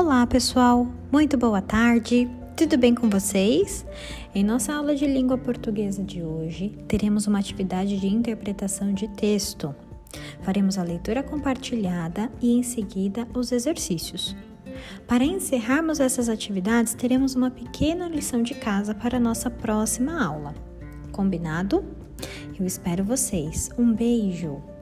Olá, pessoal. Muito boa tarde. Tudo bem com vocês? Em nossa aula de língua portuguesa de hoje, teremos uma atividade de interpretação de texto. Faremos a leitura compartilhada e em seguida os exercícios. Para encerrarmos essas atividades, teremos uma pequena lição de casa para nossa próxima aula. Combinado? Eu espero vocês. Um beijo!